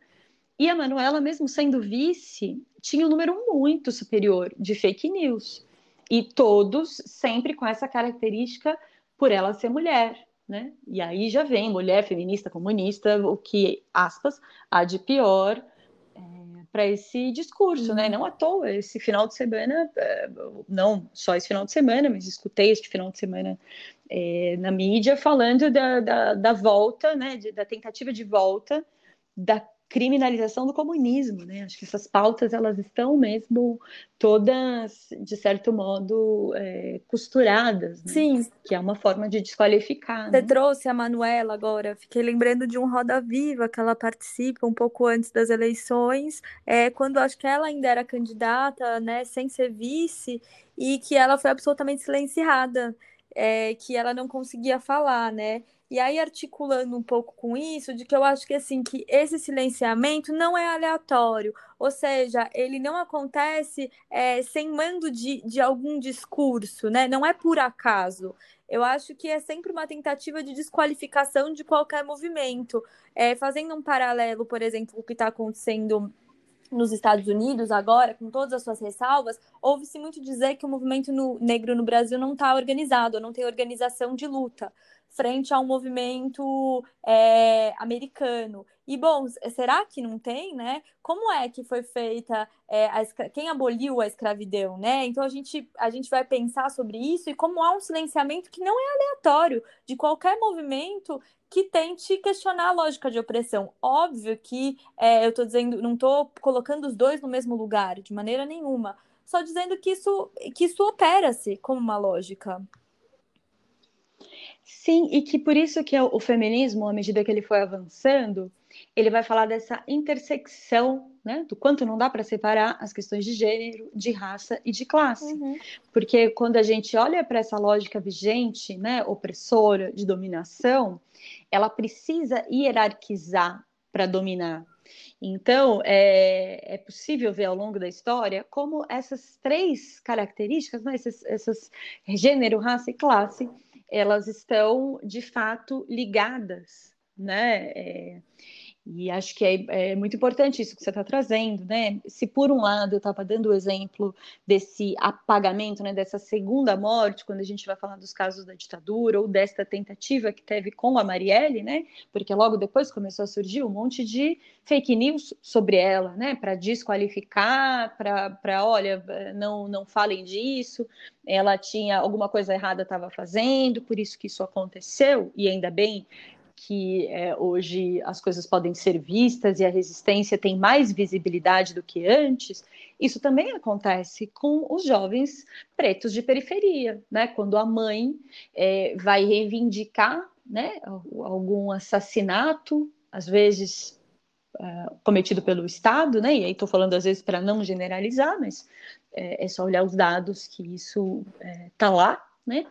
e a Manuela, mesmo sendo vice, tinha um número muito superior de fake news, e todos sempre com essa característica por ela ser mulher, né? E aí já vem mulher feminista comunista, o que, aspas, há de pior é, para esse discurso, né? uhum. Não à toa, esse final de semana, é, não só esse final de semana, mas escutei este final de semana é, na mídia falando da, da, da volta, né? De, da tentativa de volta da criminalização do comunismo, né? Acho que essas pautas elas estão mesmo todas, de certo modo, é, costuradas. Né? Sim. Que é uma forma de desqualificar. Você né? trouxe a Manuela agora. Fiquei lembrando de um Roda Viva que ela participa um pouco antes das eleições, é, quando acho que ela ainda era candidata, né, sem ser vice, e que ela foi absolutamente silenciada, é, que ela não conseguia falar, né? E aí, articulando um pouco com isso, de que eu acho que assim, que esse silenciamento não é aleatório, ou seja, ele não acontece é, sem mando de, de algum discurso, né? Não é por acaso. Eu acho que é sempre uma tentativa de desqualificação de qualquer movimento. É, fazendo um paralelo, por exemplo, com o que está acontecendo nos Estados Unidos agora, com todas as suas ressalvas, ouve-se muito dizer que o movimento no, negro no Brasil não está organizado, não tem organização de luta frente a um movimento é, americano. E, bom, será que não tem, né? Como é que foi feita, é, a, quem aboliu a escravidão, né? Então, a gente, a gente vai pensar sobre isso e como há um silenciamento que não é aleatório de qualquer movimento que tente questionar a lógica de opressão. Óbvio que é, eu estou dizendo, não estou colocando os dois no mesmo lugar, de maneira nenhuma. Só dizendo que isso, que isso opera-se como uma lógica. Sim, e que por isso que o feminismo, à medida que ele foi avançando, ele vai falar dessa intersecção, né, do quanto não dá para separar as questões de gênero, de raça e de classe. Uhum. Porque quando a gente olha para essa lógica vigente, né, opressora, de dominação, ela precisa hierarquizar para dominar. Então, é, é, possível ver ao longo da história como essas três características, né, essas, essas gênero, raça e classe, elas estão de fato ligadas, né? É, E acho que é, é, muito importante isso que você está trazendo, né? Se por um lado eu estava dando o exemplo desse apagamento, né, dessa segunda morte, quando a gente vai falar dos casos da ditadura ou desta tentativa que teve com a Marielle, né? Porque logo depois começou a surgir um monte de fake news sobre ela, né? Para desqualificar, para olha, não não falem disso. Ela tinha alguma coisa errada estava fazendo, por isso que isso aconteceu e ainda bem que é, hoje as coisas podem ser vistas e a resistência tem mais visibilidade do que antes, isso também acontece com os jovens pretos de periferia, né? Quando a mãe é, vai reivindicar né, algum assassinato, às vezes Uh, cometido pelo Estado, né? E aí estou falando às vezes para não generalizar, mas é, é, só olhar os dados que isso está é, lá, né?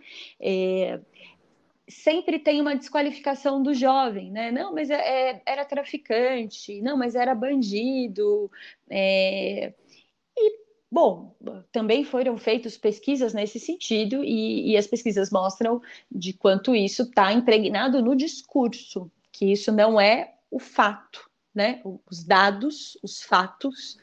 Sempre tem uma desqualificação do jovem, né? Não, mas é, é era traficante, não, mas era bandido. É... E, bom, também foram feitas pesquisas nesse sentido, e, e as pesquisas mostram de quanto isso está impregnado no discurso, que isso não é o fato, né? Os dados, os fatos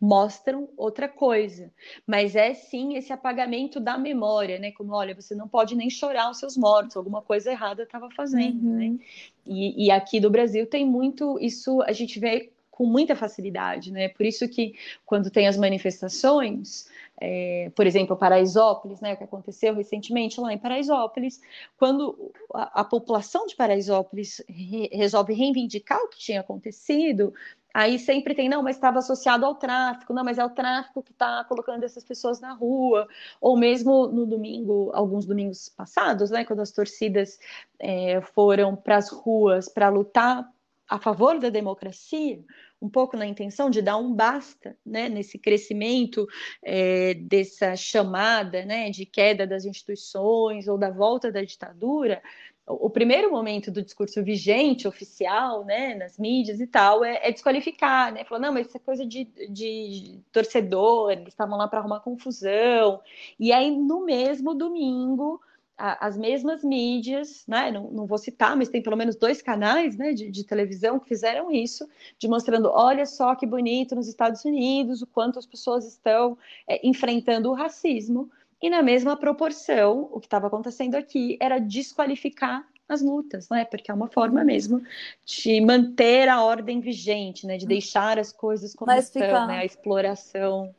mostram outra coisa, mas é sim esse apagamento da memória, né? Como olha, você não pode nem chorar os seus mortos, alguma coisa errada estava fazendo, né? uhum. né? E, e, aqui do Brasil tem muito isso, a gente vê com muita facilidade, né? Por isso que quando tem as manifestações, é, por exemplo, Paraisópolis, né, o que aconteceu recentemente lá em Paraisópolis, quando a, a população de Paraisópolis re, resolve reivindicar o que tinha acontecido, Aí sempre tem, não, mas estava associado ao tráfico, não, mas é o tráfico que está colocando essas pessoas na rua, ou mesmo no domingo, alguns domingos passados, né, quando as torcidas é, foram para as ruas para lutar a favor da democracia, um pouco na intenção de dar um basta né, nesse crescimento é, dessa chamada né, de queda das instituições ou da volta da ditadura, o primeiro momento do discurso vigente, oficial, né, nas mídias e tal, é, é desqualificar, né? Falou, não, mas isso é coisa de, de torcedor, eles estavam lá para arrumar confusão. E aí, no mesmo domingo, a, as mesmas mídias, né? Não, não, vou citar, mas tem pelo menos dois canais né, de, de televisão que fizeram isso, de mostrando, olha só que bonito nos Estados Unidos, o quanto as pessoas estão é, enfrentando o racismo e na mesma proporção, o que estava acontecendo aqui era desqualificar as lutas, né? Porque é uma forma mesmo de manter a ordem vigente, né? De hum. deixar as coisas como Mas estão, fica... né? A exploração.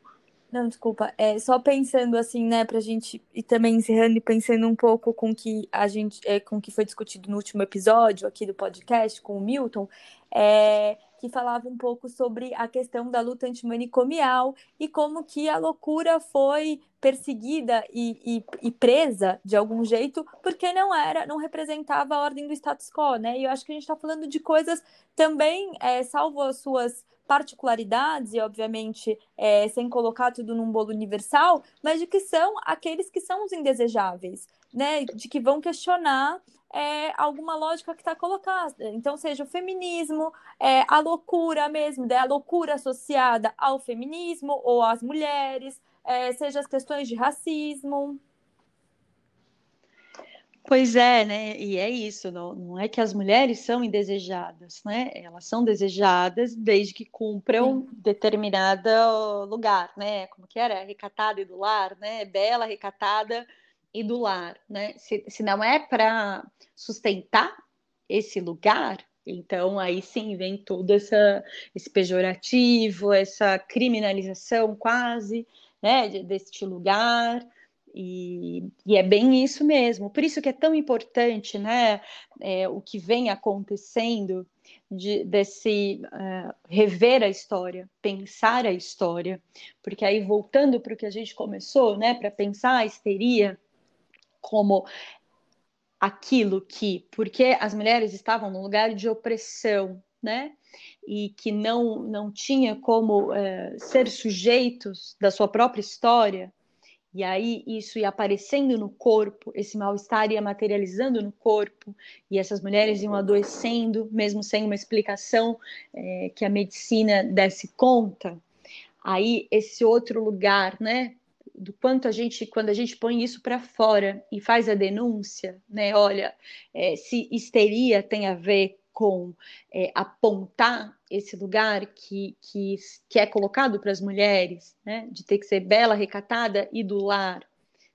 Não, desculpa. É, só pensando assim, né, pra gente e também encerrando e pensando um pouco com que a gente, é, com que foi discutido no último episódio aqui do podcast com o Milton, é, que falava um pouco sobre a questão da luta antimanicomial e como que a loucura foi perseguida e, e, e, presa de algum jeito porque não era, não representava a ordem do status quo, né? E eu acho que a gente está falando de coisas também, é, salvo as suas particularidades e obviamente é, sem colocar tudo num bolo universal, mas de que são aqueles que são os indesejáveis, né? De que vão questionar é, alguma lógica que está colocada. Então, seja o feminismo, é, a loucura mesmo, né? a loucura associada ao feminismo ou às mulheres, é, seja as questões de racismo. Pois é, né? E é isso, não, não é que as mulheres são indesejadas, né? Elas são desejadas desde que cumpram Sim. determinado lugar, né? Como que era? Recatada e do lar, né? Bela, recatada e do lar, né? Se, se não é para sustentar esse lugar, então aí sim vem todo essa, esse pejorativo, essa criminalização quase, né, deste lugar. E, e, é bem isso mesmo. Por isso que é tão importante, né, é, o que vem acontecendo de, desse uh, rever a história, pensar a história, porque aí voltando para o que a gente começou, né, para pensar a histeria, como aquilo que, porque as mulheres estavam num lugar de opressão, né? E que não, não tinha como é, ser sujeitos da sua própria história, e aí isso ia aparecendo no corpo, esse mal-estar ia materializando no corpo, e essas mulheres iam adoecendo, mesmo sem uma explicação é, que a medicina desse conta. Aí esse outro lugar, né, do quanto a gente, quando a gente põe isso para fora e faz a denúncia, né? Olha, é, se histeria tem a ver com é, apontar esse lugar que, que, que é colocado para as mulheres, né? De ter que ser bela, recatada e do lar,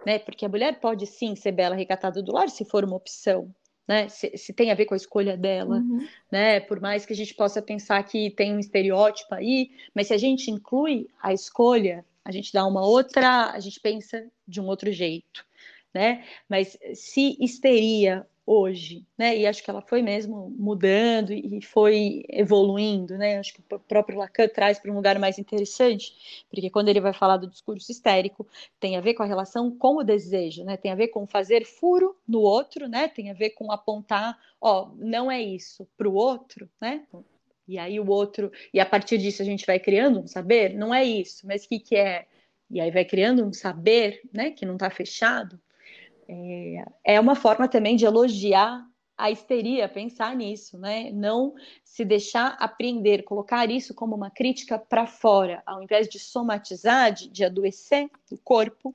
né? Porque a mulher pode sim ser bela, recatada do lar se for uma opção, né? Se, se, tem a ver com a escolha dela, uhum. né? Por mais que a gente possa pensar que tem um estereótipo aí, mas se a gente inclui a escolha, a gente dá uma outra, a gente pensa de um outro jeito, né? Mas se histeria hoje, né? E acho que ela foi mesmo mudando e foi evoluindo, né? Acho que o próprio Lacan traz para um lugar mais interessante, porque quando ele vai falar do discurso histérico, tem a ver com a relação com o desejo, né? Tem a ver com fazer furo no outro, né? Tem a ver com apontar, ó, não é isso para o outro, né? E aí o outro, e a partir disso a gente vai criando um saber, não é isso, mas o que, que é? E aí vai criando um saber, né, que não está fechado, é, é uma forma também de elogiar a histeria, pensar nisso, né? Não se deixar apreender, colocar isso como uma crítica para fora, ao invés de somatizar, de, de adoecer o corpo,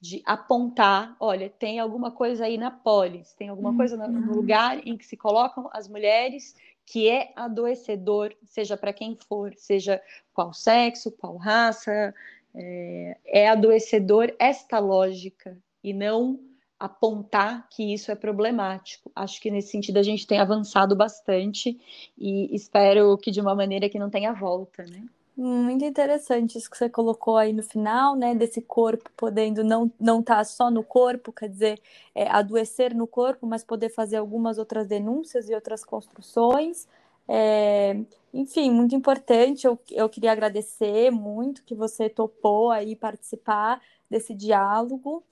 de apontar, olha, tem alguma coisa aí na polis, tem alguma coisa no, no lugar em que se colocam as mulheres que é adoecedor, seja para quem for, seja qual sexo, qual raça, é, é adoecedor esta lógica e não apontar que isso é problemático. Acho que nesse sentido a gente tem avançado bastante e espero que de uma maneira que não tenha volta, né? Muito interessante isso que você colocou aí no final, né? Desse corpo podendo não não estar tá só no corpo, quer dizer, é, adoecer no corpo, mas poder fazer algumas outras denúncias e outras construções. É, enfim, muito importante. Eu, eu queria agradecer muito que você topou aí participar desse diálogo.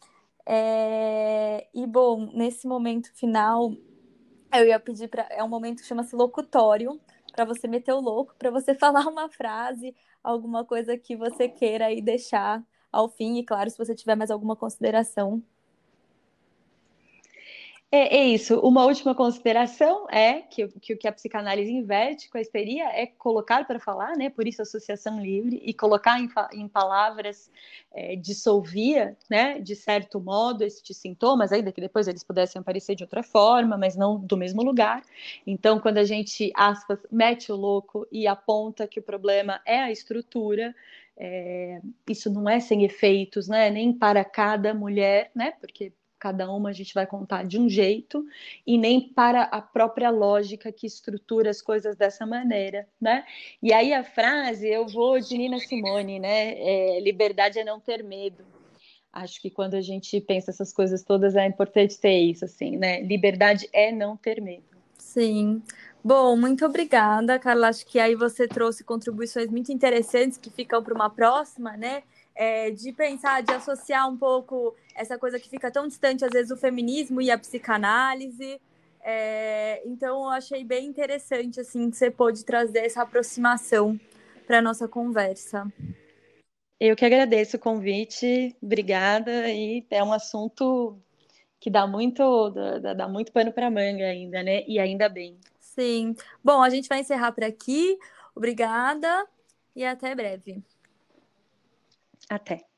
É, e bom, nesse momento final, eu ia pedir para é um momento que chama-se locutório, para você meter o louco, para você falar uma frase, alguma coisa que você queira aí deixar ao fim, e claro, se você tiver mais alguma consideração é, é, isso. Uma última consideração é que, o que a psicanálise inverte com a histeria é colocar para falar, né? Por isso associação livre e colocar em, em palavras é, dissolvia, né? De certo modo estes sintomas, ainda que depois eles pudessem aparecer de outra forma, mas não do mesmo lugar. Então, quando a gente aspas mete o louco e aponta que o problema é a estrutura, é, isso não é sem efeitos, né? Nem para cada mulher, né? Porque cada uma a gente vai contar de um jeito, e nem para a própria lógica que estrutura as coisas dessa maneira, né? E aí a frase, eu vou de Nina Simone, né? É, liberdade é não ter medo. Acho que quando a gente pensa essas coisas todas é importante ter isso, assim, né? Liberdade é não ter medo. Sim. Bom, muito obrigada, Carla. Acho que aí você trouxe contribuições muito interessantes que ficam para uma próxima, né? É, de pensar, de associar um pouco essa coisa que fica tão distante, às vezes, o feminismo e a psicanálise. É, então, eu achei bem interessante, assim, que você pôde trazer essa aproximação para a nossa conversa. Eu que agradeço o convite, obrigada, e é um assunto que dá muito, dá, dá muito pano para manga ainda, né? E ainda bem. Sim. Bom, a gente vai encerrar por aqui. Obrigada e até breve. Até.